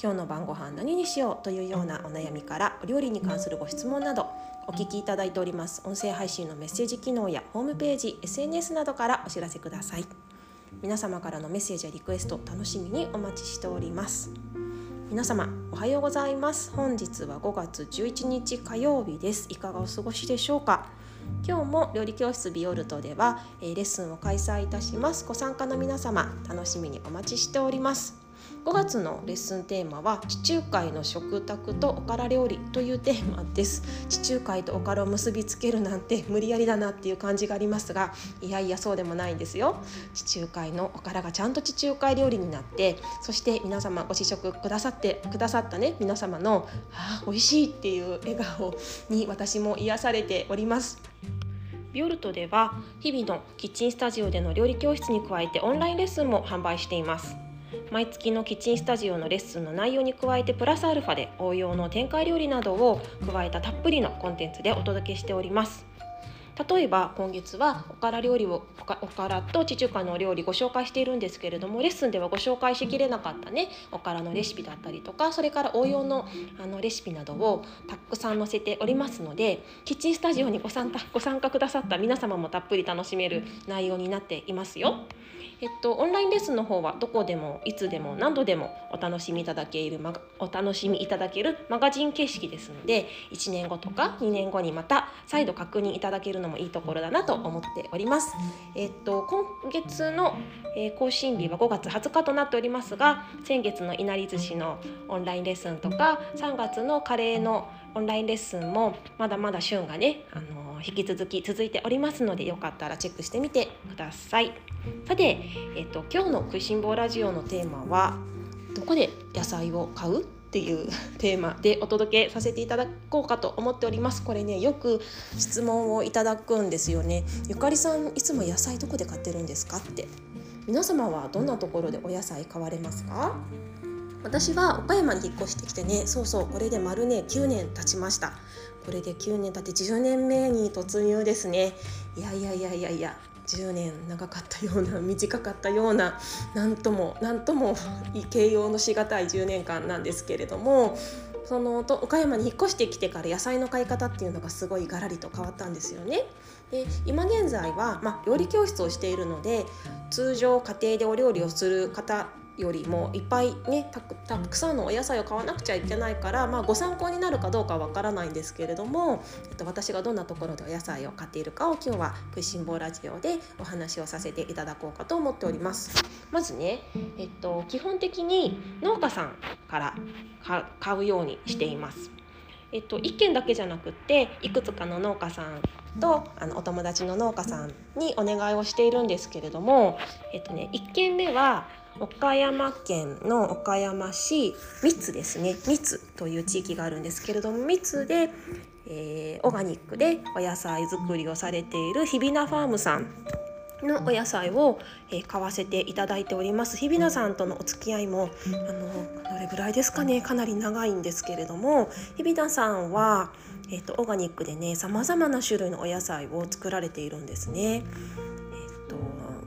今日の晩ご飯何にしようというようなお悩みからお料理に関するご質問などお聞きいただいております。音声配信のメッセージ機能やホームページ SNS などからお知らせください。皆様からのメッセージやリクエスト楽しみにお待ちしております。皆様おはようございます。本日は5月11日火曜日です。いかがお過ごしでしょうか？今日も料理教室ビオルトでは、えレッスンを開催いたします。ご参加の皆様楽しみにお待ちしております。5月のレッスンテーマは地中海の食卓とおから料理というテーマです。地中海とおからを結びつけるなんて無理やりだなっていう感じがありますがいやいやそうでもないんですよ。地中海のおからがちゃんと地中海料理になってそして皆様ご試食くださってくださったね皆様の「あ美味しい」っていう笑顔に私も癒されております。ビオルトでは日々のキッチンスタジオでの料理教室に加えてオンラインレッスンも販売しています。毎月のキッチンスタジオのレッスンの内容に加えてプラスアルファで応用の展開料理などを加えたたっぷりのコンテンツでお届けしております。例えば今月はおから料理をおからと地中海のお料理ご紹介しているんですけれどもレッスンではご紹介しきれなかったねおからのレシピだったりとかそれから応用のあのレシピなどをたくさん載せておりますのでキッチンスタジオにご参加ご参加くださった皆様もたっぷり楽しめる内容になっていますよ。えっと、オンラインレッスンの方はどこでもいつでも何度でもお楽しみいただけるお楽しみいただけるマガジン形式ですので1年後とか2年後にまた再度確認いただけるのもいいところだなと思っております。えっと、今月の、えー、更新日は5月20日となっておりますが先月のいなり寿司のオンラインレッスンとか3月のカレーのオンラインレッスンもまだまだ旬がね、あの引き続き続いておりますのでよかったらチェックしてみてくださいさて、えっと、今日の「食いしん坊ラジオ」のテーマは「どこで野菜を買う?」っていうテーマでお届けさせていただこうかと思っております。これねよく質問をいただくんですよね。ゆかりさんいつも野菜どこで買ってるんですかって。皆様はどんなところでお野菜買われますか？私は岡山に引っ越してきてねそうそうこれで丸ね9年経ちました。これで9年経って10年目に突入ですね。いやいやいやいやいや。10年長かったような短かったような何とも何とも形容のしがたい10年間なんですけれどもそのと岡山に引っ越してきてから野菜の買い方っていうのがすごいガラリと変わったんですよね。で今現在は、まあ、料理教室をしているので通常家庭でお料理をする方よりもいっぱいねたくさんのお野菜を買わなくちゃいけないから、まあ、ご参考になるかどうかわからないんですけれども、えっと、私がどんなところでお野菜を買っているかを今日は「食いしん坊ラジオ」でお話をさせていただこうかと思っております。まずね、えっと、基本的に農家さんから買うようにしています。えっと、1軒だけじゃなくっていくつかの農家さんとあのお友達の農家さんにお願いをしているんですけれども、えっとね、1軒目は岡山県の岡山市三津ですね。三津という地域があるんですけれども三津で、えー、オーガニックでお野菜作りをされている日比名ファームさんのお野菜を、えー、買わせていただいております。日比名さんとのお付き合いもあのどれぐらいですかね？かなり長いんですけれども日比名さんは、えーと、オーガニックでねさまざまな種類のお野菜を作られているんですね。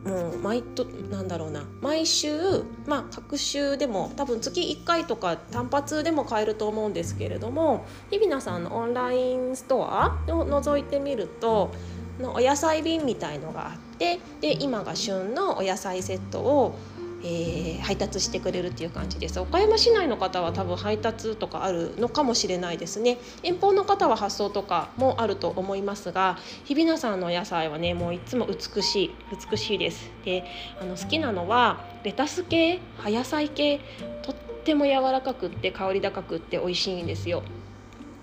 もう毎となんだろうな。毎週まあ各週でも多分月1回とか単発でも買えると思うんですけれども日比奈さんのオンラインストアを覗いてみるとのお野菜瓶みたいのがあってで今が旬のお野菜セットをえー、配達してくれるっていう感じです。岡山市内の方は多分配達とかあるのかもしれないですね。遠方の方は発送とかもあると思いますが日比名さんの野菜はねもういつも美しい美しいです。であの好きなのはレタス系葉野菜系とっても柔らかくって香り高くって美味しいんですよ。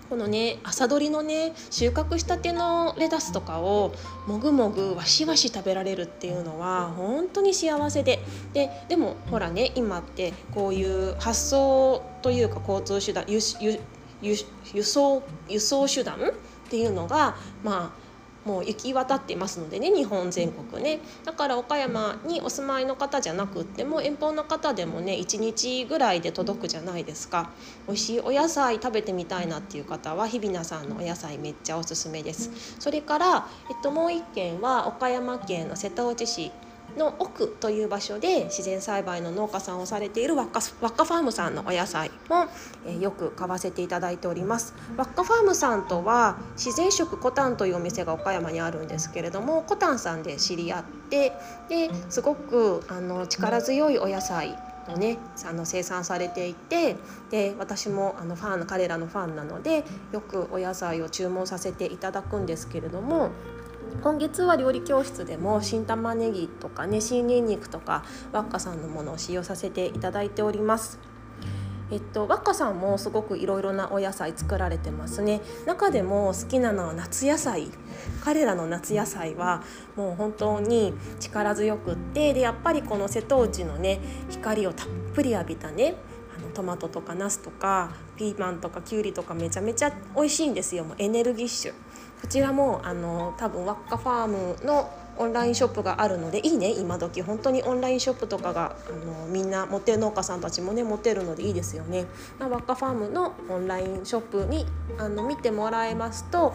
このね朝どりのね収穫したてのレタスとかをもぐもぐわしわし食べられるっていうのは本当に幸せで。ででもほらね今ってこういう発想というか交通手段輸輸輸送輸送手段っていうのがまあもう行き渡っていますのでね日本全国ね。だから岡山にお住まいの方じゃなくっても遠方の方でもね1日ぐらいで届くじゃないですか。美味しいお野菜食べてみたいなっていう方は日比奈さんのお野菜めっちゃおすすめです。それから、えっと、もう一軒は岡山県の瀬戸内市の奥という場所で自然栽培の農家さんをされているワッカワッカファームさんのお野菜も、えー、よく買わせていただいております。ワッカファームさんとは自然食コタンというお店が岡山にあるんですけれどもコタンさんで知り合ってですごくあの力強いお野菜をねあの生産されていてで私もあのファン彼らのファンなのでよくお野菜を注文させていただくんですけれども今月は料理教室でも新玉ねぎとかね新にんにくとかワッカさんのものを使用させていただいております。えっと、ワッカさんもすごくいろいろなお野菜作られてますね。中でも好きなのは夏野菜。彼らの夏野菜はもう本当に力強くってでやっぱりこの瀬戸内のね光をたっぷり浴びたねあのトマトとかナスとかピーマンとかきゅうりとかめちゃめちゃ美味しいんですよ。もうエネルギッシュ。こちらもあの多分ワッカファームのオンラインショップがあるのでいいね今時本当にオンラインショップとかがあのみんな持ってる農家さんたちもね持ってるのでいいですよね。ま、ワッカファームのオンラインショップにあの見てもらえますと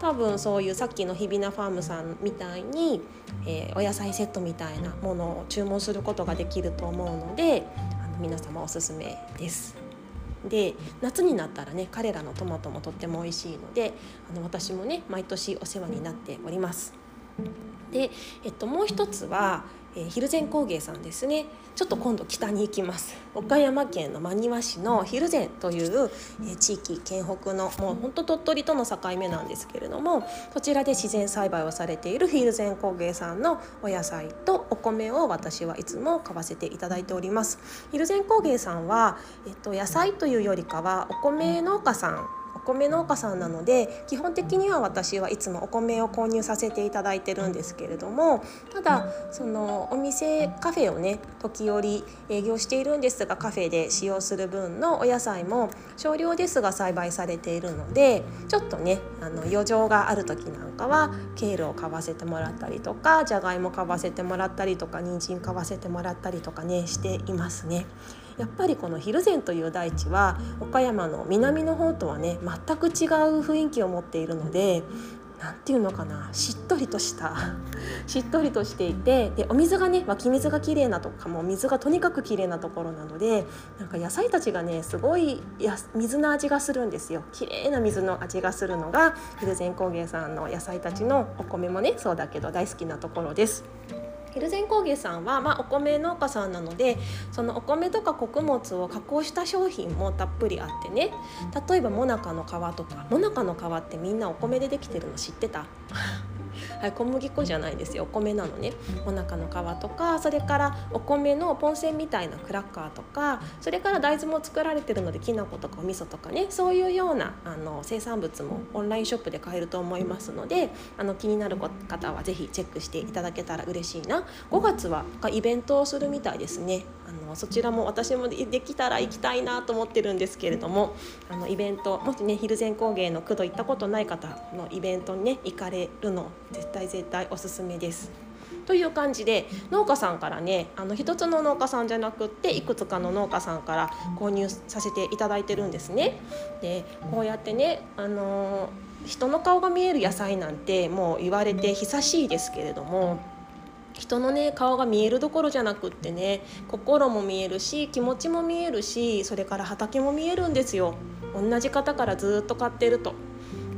多分そういうさっきの日比奈ファームさんみたいに、えー、お野菜セットみたいなものを注文することができると思うのであの皆様おすすめです。で夏になったらね彼らのトマトもとっても美味しいのであの私もね毎年お世話になっております。で、えっと、もう一つはえー、蒜山工芸さんですね。ちょっと今度北に行きます。岡山県の真庭市の蒜山という、えー、地域県北のもうほんと鳥取との境目なんですけれどもそちらで自然栽培をされている蒜山工芸さんのお野菜とお米を私はいつも買わせていただいております。蒜山工芸さんは、えっと、野菜というよりかはお米農家さん米農家さんなので基本的には私はいつもお米を購入させていただいてるんですけれどもただそのお店カフェをね時折営業しているんですがカフェで使用する分のお野菜も少量ですが栽培されているのでちょっとねあの余剰がある時なんかはケールを買わせてもらったりとかじゃがいも買わせてもらったりとか人参買わせてもらったりとかねしていますね。やっぱりこの蒜山という大地は岡山の南の方とはね全く違う雰囲気を持っているので何て言うのかなしっとりとした しっとりとしていてでお水がね湧き水が綺麗なとかも水がとにかく綺麗なところなのでなんか野菜たちがねすごいや水の味がするんですよ綺麗な水の味がするのが蒜山工芸さんの野菜たちのお米もねそうだけど大好きなところです。ヘルゼン工芸さんは、まあ、お米農家さんなのでそのお米とか穀物を加工した商品もたっぷりあってね。例えばモナカの皮とかモナカの皮ってみんなお米でできてるの知ってた？はい、小麦粉じゃないですよ。お米なのね。お腹の皮とかそれからお米のポンセンみたいなクラッカーとかそれから大豆も作られてるのできな粉とかお味噌とかねそういうようなあの生産物もオンラインショップで買えると思いますのであの気になる方は是非チェックしていただけたら嬉しいな。5月はイベントをするみたいですね。あのそちらも私もできたら行きたいなと思ってるんですけれどもあのイベントもしね蒜山工芸の工藤行ったことない方のイベントにね行かれるの絶対絶対おすすめです。という感じで農家さんからねあの一つの農家さんじゃなくっていくつかの農家さんから購入させていただいてるんですね。でこうやってねあの人の顔が見える野菜なんてもう言われて久しいですけれども。人のね顔が見えるどころじゃなくってね心も見えるし気持ちも見えるしそれから畑も見えるんですよ同じ方からずっと買ってると。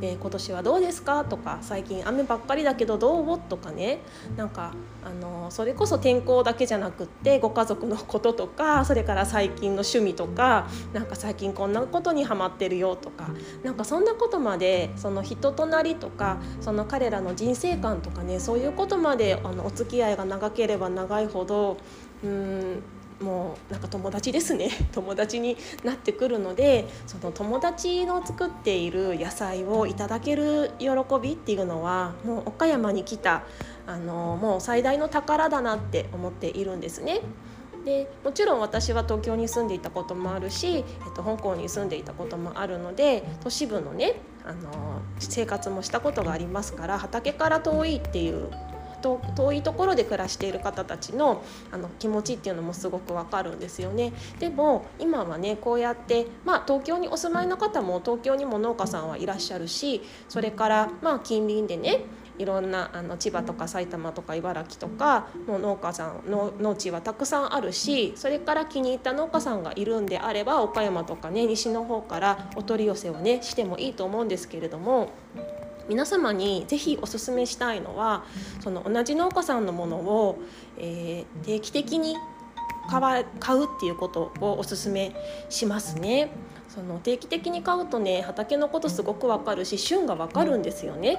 えー、今年はどうですか?」とか「最近雨ばっかりだけどどう?」とかねなんかあのそれこそ天候だけじゃなくってご家族のこととかそれから最近の趣味とかなんか最近こんなことにハマってるよとかなんかそんなことまでその人となりとかその彼らの人生観とかねそういうことまであのお付き合いが長ければ長いほどうんもうなんか友達ですね 友達になってくるのでその友達の作っている野菜をいただける喜びっていうのはもう岡山に来たあのもう最大の宝だなって思っているんですね。でもちろん私は東京に住んでいたこともあるし、えっと、香港に住んでいたこともあるので都市部のねあの生活もしたことがありますから畑から遠いっていう遠いところで暮らしている方たちのあの気持ちっていうのもすごくわかるんですよね。でも今はねこうやって、まあ、東京にお住まいの方も東京にも農家さんはいらっしゃるしそれからまあ近隣でねいろんなあの千葉とか埼玉とか茨城とかもう農家さんの農地はたくさんあるしそれから気に入った農家さんがいるんであれば岡山とかね西の方からお取り寄せをねしてもいいと思うんですけれども皆様にぜひおすすめしたいのはその同じ農家さんのものを、えー、定期的に買買うっていうことをおすすめしますね。その定期的に買うとね畑のことすごくわかるし旬がわかるんですよね。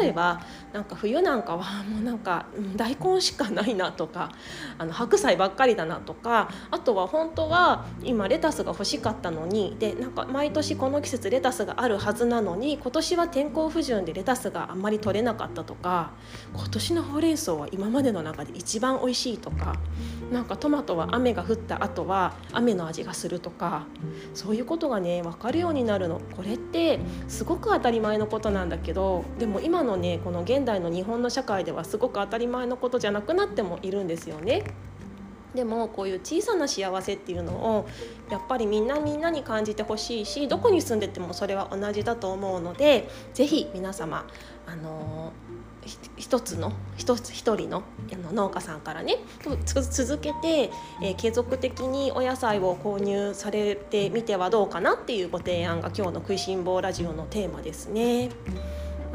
例えばなんか冬なんかはもうなんか大根しかないなとかあの白菜ばっかりだなとかあとは本当は今レタスが欲しかったのにでなんか毎年この季節レタスがあるはずなのに今年は天候不順でレタスがあんまり取れなかったとか今年のほうれん草は今までの中で一番美味しいとかなんかトマトは雨が降った後は雨の味がするとかそういうことがね分かるようになるの。これってすごく当たり前のことなんだけどでも今のねこの現代の日本の社会ではすごく当たり前のことじゃなくなってもいるんですよね。でもこういう小さな幸せっていうのをやっぱりみんなみんなに感じてほしいしどこに住んでてもそれは同じだと思うので是非皆様あの一つの一つ一人の農家さんからね続けて、えー、継続的にお野菜を購入されてみてはどうかなっていうご提案が今日の「食いしん坊ラジオ」のテーマですね。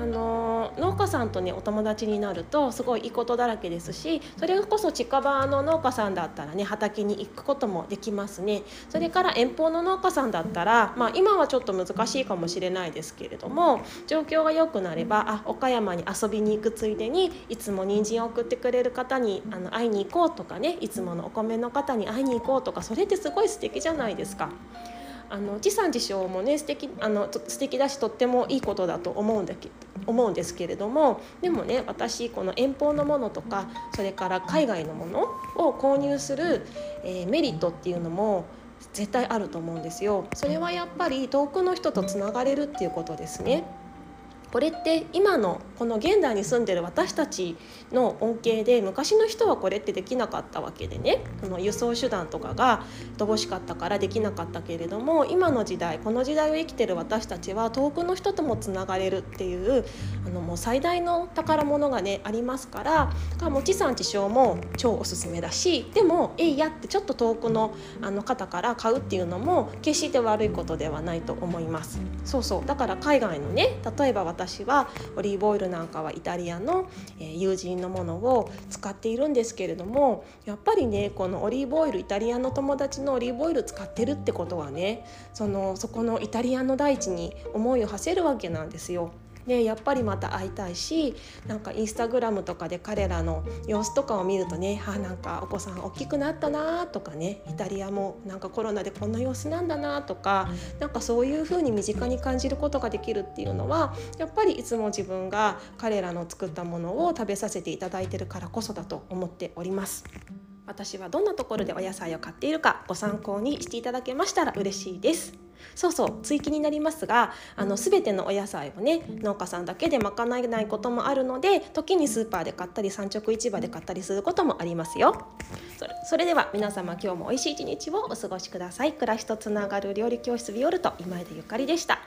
あの農家さんとねお友達になるとすごいいいことだらけですしそれこそ近場の農家さんだったらね畑に行くこともできますねそれから遠方の農家さんだったら、まあ、今はちょっと難しいかもしれないですけれども状況が良くなればあ岡山に遊びに行くついでにいつも人参を送ってくれる方にあの会いに行こうとかねいつものお米の方に会いに行こうとかそれってすごい素敵じゃないですか。あの地産地消もね素敵あの素敵だしとってもいいことだと思うんだけ思うんですけれどもでもね私この遠方のものとかそれから海外のものを購入する、えー、メリットっていうのも絶対あると思うんですよ。それはやっぱり遠くの人とつながれるっていうことですね。これって今のこの現代に住んでる私たちの恩恵で昔の人はこれってできなかったわけでねその輸送手段とかが乏しかったからできなかったけれども今の時代この時代を生きてる私たちは遠くの人ともつながれるっていうあのもう最大の宝物がねありますからもう地産地消も超おすすめだしでもえいやってちょっと遠くのあの方から買うっていうのも決して悪いことではないと思います。そうそうだから海外のね例えば私はオリーブオイルなんかはイタリアの、え友人のものを使っているんですけれどもやっぱりねこのオリーブオイルイタリアの友達のオリーブオイル使ってるってことはねそのそこのイタリアの大地に思いを馳せるわけなんですよ。でやっぱりまた会いたいしなんかインスタグラムとかで彼らの様子とかを見るとねあなんかお子さん大きくなったなとかねイタリアもなんかコロナでこんな様子なんだなとかなんかそういう風に身近に感じることができるっていうのはやっぱりいつも自分が彼らの作ったものを食べさせていただいてるからこそだと思っております。私はどんなところでお野菜を買っているかご参考にしていただけましたら嬉しいです。そうそう追記になりますがあの全てのお野菜をね農家さんだけで賄えないこともあるので時にスーパーで買ったり産直市場で買ったりすることもありますよ。それそれでは皆様今日も美味しい一日をお過ごしください。暮らしとつながる料理教室ビオルト今井でゆかりでした。